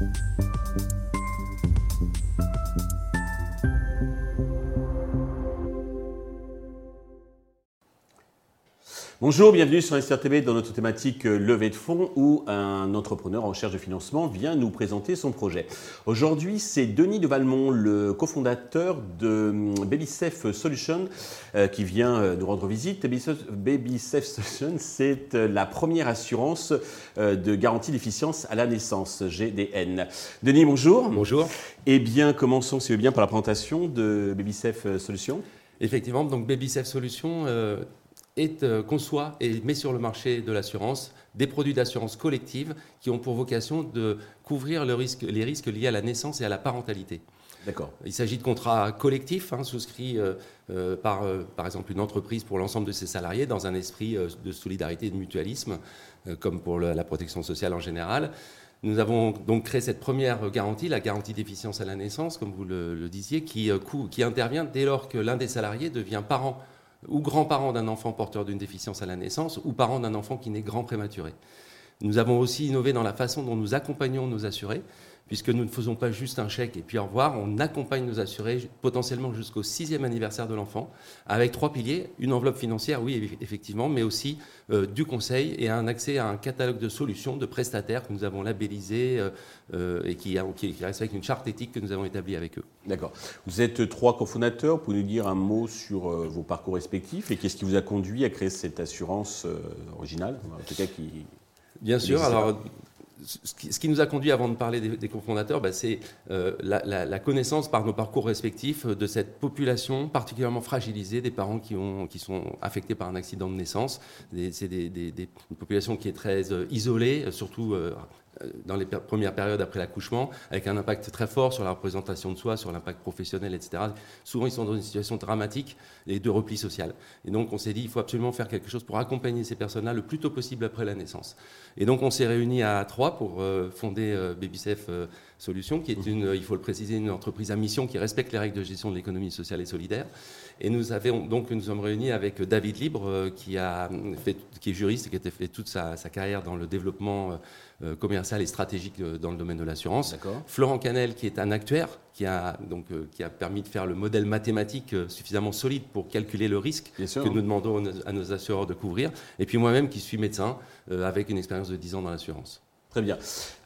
you Bonjour, bienvenue sur SRTV dans notre thématique euh, levée de fonds où un entrepreneur en recherche de financement vient nous présenter son projet. Aujourd'hui, c'est Denis de Valmont, le cofondateur de hum, BabySafe Solutions, euh, qui vient euh, nous rendre visite. BabySafe Solutions, c'est la première assurance de garantie d'efficience à la naissance, GDN. Denis, bonjour. Bonjour. Eh bien, commençons, si vous bien, par la présentation de BabySafe Solutions. Effectivement, donc BabySafe Solutions euh, conçoit et met sur le marché de l'assurance des produits d'assurance collective qui ont pour vocation de couvrir le risque, les risques liés à la naissance et à la parentalité. D'accord. Il s'agit de contrats collectifs hein, souscrits euh, euh, par, par exemple, une entreprise pour l'ensemble de ses salariés dans un esprit de solidarité et de mutualisme, comme pour la protection sociale en général. Nous avons donc créé cette première garantie, la garantie d'efficience à la naissance, comme vous le, le disiez, qui, qui intervient dès lors que l'un des salariés devient parent ou grands-parents d'un enfant porteur d'une déficience à la naissance, ou parents d'un enfant qui naît grand prématuré. Nous avons aussi innové dans la façon dont nous accompagnons nos assurés puisque nous ne faisons pas juste un chèque et puis au revoir, on accompagne nos assurés potentiellement jusqu'au sixième anniversaire de l'enfant, avec trois piliers, une enveloppe financière, oui, effectivement, mais aussi euh, du conseil et un accès à un catalogue de solutions, de prestataires que nous avons labellisés euh, euh, et qui, qui, qui respectent une charte éthique que nous avons établie avec eux. D'accord. Vous êtes trois cofondateurs, pouvez nous dire un mot sur vos parcours respectifs et qu'est-ce qui vous a conduit à créer cette assurance originale, en tout cas qui... Bien sûr, alors ce qui, nous a conduit, avant de parler des, cofondateurs, bah, c'est euh, la, connaissance par nos parcours respectifs de cette population particulièrement fragilisée, des parents qui, ont, qui sont affectés par un accident de naissance. C'est une population qui est très euh, isolée, surtout euh, dans les premières périodes après l'accouchement, avec un impact très fort sur la représentation de soi, sur l'impact professionnel, etc. Souvent, ils sont dans une situation dramatique et de repli social. Et donc, on s'est dit, il faut absolument faire quelque chose pour accompagner ces personnes-là le plus tôt possible après la naissance. Et donc, on s'est réunis à trois pour euh, fonder euh, BabySafe euh, Solutions, qui est une, il faut le préciser, une entreprise à mission qui respecte les règles de gestion de l'économie sociale et solidaire. Et nous avons donc nous sommes réunis avec David Libre, qui a fait, qui est juriste et qui a fait toute sa, sa carrière dans le développement euh, commercial et stratégique euh, dans le domaine de l'assurance. Florent Canel, qui est un actuaire, qui a, donc, euh, qui a permis de faire le modèle mathématique suffisamment solide pour calculer le risque que nous demandons à nos assureurs de couvrir. Et puis moi-même, qui suis médecin, avec une expérience de 10 ans dans l'assurance. Très bien.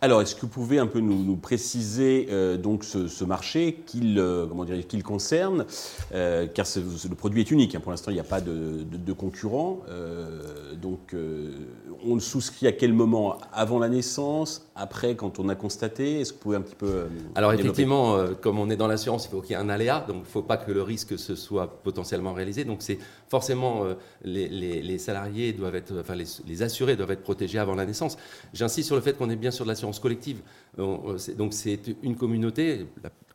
Alors, est-ce que vous pouvez un peu nous, préciser euh, donc ce, marché qu'il euh, comment qu'il concerne euh, Car le produit est unique. Hein. Pour l'instant, il n'y a pas de, de, concurrent. donc, on le souscrit à quel moment? Avant la naissance? Après, quand on a constaté? Est-ce que vous pouvez un petit peu Alors, effectivement, comme on est dans l'assurance, il faut qu'il y ait un aléa. Donc, il ne faut pas que le risque se soit potentiellement réalisé. Donc, c'est forcément les, les, salariés doivent être, enfin, les, les assurés doivent être protégés avant la naissance. J'insiste sur le fait qu'on est bien sûr de l'assurance collective. Euh, donc c'est une communauté,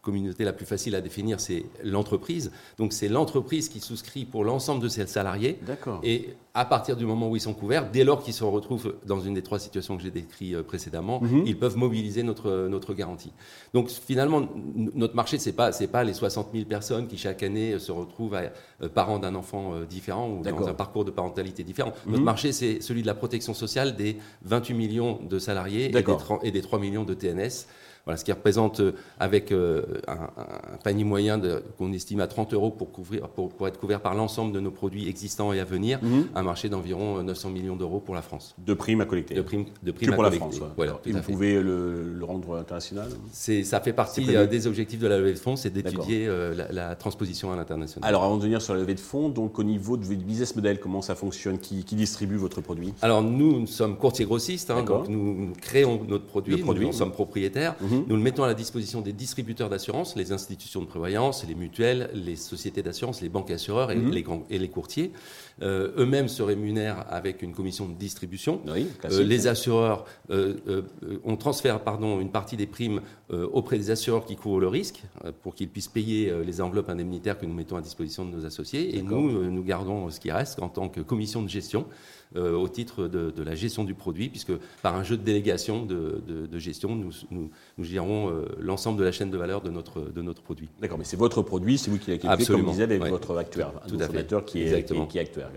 communauté la plus facile à définir, c'est l'entreprise. Donc c'est l'entreprise qui souscrit pour l'ensemble de ses salariés. Et à partir du moment où ils sont couverts, dès lors qu'ils se retrouvent dans une des trois situations que j'ai décrites euh, précédemment, mhm. ils peuvent mobiliser notre, notre garantie. Donc finalement, notre marché, ce n'est pas, pas les 60 000 personnes qui chaque année se retrouvent à, euh, parents d'un enfant différent ou dans un parcours de parentalité différent. Notre mhm. marché, c'est celui de la protection sociale des 28 millions de salariés et des, et des 3 millions de TNS. Voilà, ce qui représente euh, avec euh, un, panier moyen qu'on estime à 30 euros pour, couvrir, pour, pour être couvert par l'ensemble de nos produits existants et à venir, mhm. un marché d'environ 900 euh, millions d'euros pour la France. De primes à collecter. De primes, de primes à pour collecter. la France. Voilà, et vous pouvez le, rendre international Ça fait partie des objectifs de la levée de fonds, c'est d'étudier la, transposition à l'international. Alors avant de venir sur la levée de fonds, donc au niveau votre business model, comment ça fonctionne? Qui, distribue votre produit? Alors nous, nous sommes courtiers grossistes, hein, donc nous, créons notre produit, le produit. Nous, sommes propriétaires. Mhm. Nous le mettons à la disposition des distributeurs d'assurance, les institutions de prévoyance, les mutuelles, les sociétés d'assurance, les banques assureurs et, mhm. les, et les courtiers. Euh, eux-mêmes se rémunèrent avec une commission de distribution. Euh, les assureurs, euh, on transfère pardon, une partie des primes auprès des assureurs qui couvrent le risque pour qu'ils puissent payer les enveloppes indemnitaires que nous mettons à disposition de nos associés. Et nous, nous gardons ce qui reste en tant que commission de gestion. Au titre de, la gestion du produit, puisque par un jeu de délégation de, gestion, nous, nous, gérons l'ensemble de la chaîne de valeur de notre, de notre produit. D'accord, mais c'est votre produit, c'est vous qui créé, comme vous disiez, avec votre actuaire, Tout à fait. qui est, qui, qui est actuaire.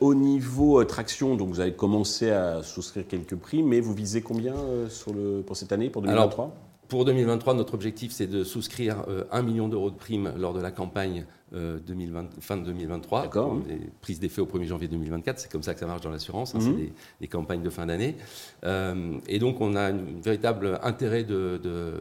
au niveau traction, donc vous avez commencé à souscrire quelques prix, mais vous visez combien sur le, pour cette année, pour 2023 pour 2023, notre objectif, c'est de souscrire 1 million d'euros de primes lors de la campagne 2020, euh, fin de 2023. D'accord. Des prises d'effet au 1er janvier 2024, c'est comme ça que ça marche dans l'assurance, hein, c'est mhm. des, campagnes de fin d'année. Euh, et donc on a un véritable intérêt de,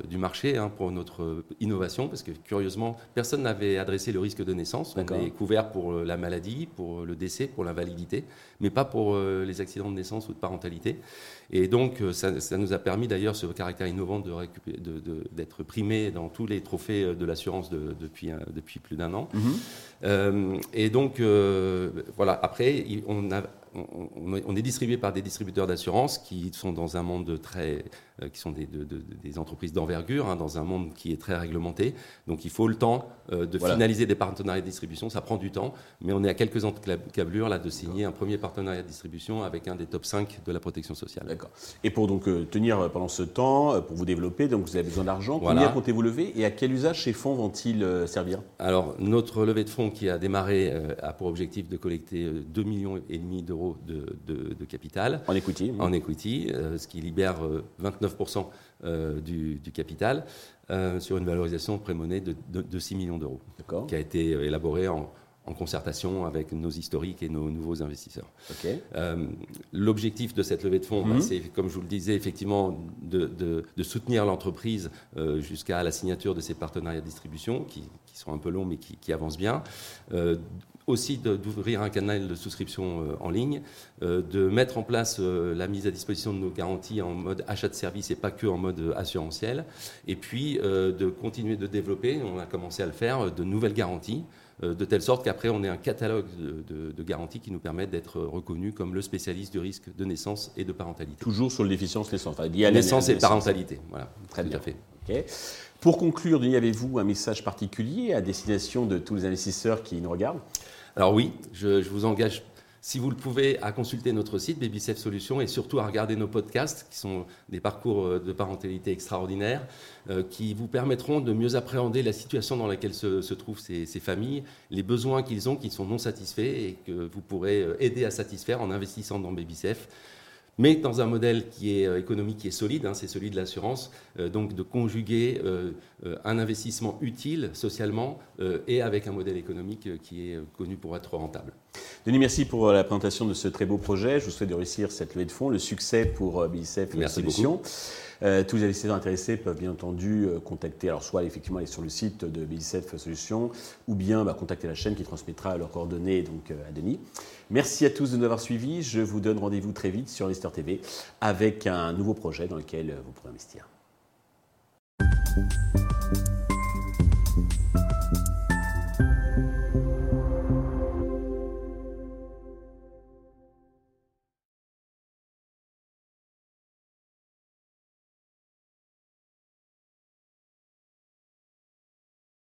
du marché hein, pour notre innovation, parce que curieusement, personne n'avait adressé le risque de naissance. On est couvert pour la maladie, pour le décès, pour l'invalidité, mais pas pour euh, les accidents de naissance ou de parentalité. Et donc ça, ça nous a permis d'ailleurs ce caractère innovant d'être de, de, primé dans tous les trophées de l'assurance depuis, depuis plus d'un an. Euh, et donc, euh, voilà, après, on, a, on, est distribué par des distributeurs d'assurance qui sont dans un monde très, euh, qui sont des, des entreprises d'envergure, hein, dans un monde qui est très réglementé. Donc il faut le temps euh, de finaliser des partenariats de distribution, ça prend du temps, mais on est à quelques câblure là de signer un premier partenariat de distribution avec un des top 5 de la protection sociale. D'accord. Et pour donc euh, tenir pendant ce temps, pour vous développer, donc vous avez besoin d'argent. Combien comptez-vous lever et à quel usage ces fonds vont-ils servir? Alors notre levée de fonds qui a démarré a pour objectif de collecter 2 millions et demi d'euros de, de, capital. En equity. En equity, ce qui libère 29 9% euh, du, capital euh, sur une valorisation prémonée de, de, 6 millions d'euros, qui a été élaborée en, concertation avec nos historiques et nos nouveaux investisseurs. Euh, l'objectif de cette levée de fonds, bah, mhm. c'est, comme je vous le disais, effectivement, de, soutenir l'entreprise jusqu'à la signature de ces partenariats de distribution, qui, sont un peu longs mais qui, qui avancent bien aussi d'ouvrir un canal de souscription euh, en ligne, euh, de mettre en place euh, la mise à disposition de nos garanties en mode achat de services et pas que en mode assurantiel, et puis de continuer de développer, on a commencé à le faire, de nouvelles garanties de telle sorte qu'après on ait un catalogue de, garanties qui nous permettent d'être reconnus comme le spécialiste du risque de naissance et de parentalité. Toujours sur le déficience naissance, enfin, lié à naissance et parentalité. Voilà, très bien. fait. Pour conclure, y avez-vous un message particulier à destination de tous les investisseurs qui nous regardent? Alors oui, je, vous engage si vous le pouvez, à consulter notre site BabySafe Solutions et surtout à regarder nos podcasts qui sont des parcours euh, de parentalité extraordinaires euh, qui vous permettront de mieux appréhender la situation dans laquelle se, trouvent ces, familles, les besoins qu'ils ont qui sont non satisfaits et que vous pourrez euh, aider à satisfaire en investissant dans BabySafe mais dans un modèle qui est économique qui est solide, hein, c'est celui de l'assurance, donc de conjuguer un investissement utile socialement et avec un modèle économique qui est connu pour être rentable. Denis, merci pour la présentation de ce très beau projet. Je vous souhaite de réussir cette levée de fonds, le succès pour BICEF et la solution. Euh, tous les investisseurs intéressés peuvent bien entendu euh, contacter, alors soit effectivement aller sur le site de BICEF Solutions, ou bien bah, contacter la chaîne qui transmettra leurs coordonnées donc, euh, à Denis. Merci à tous de nous avoir suivis. Je vous donne rendez-vous très vite sur Investor TV avec un nouveau projet dans lequel vous pourrez investir.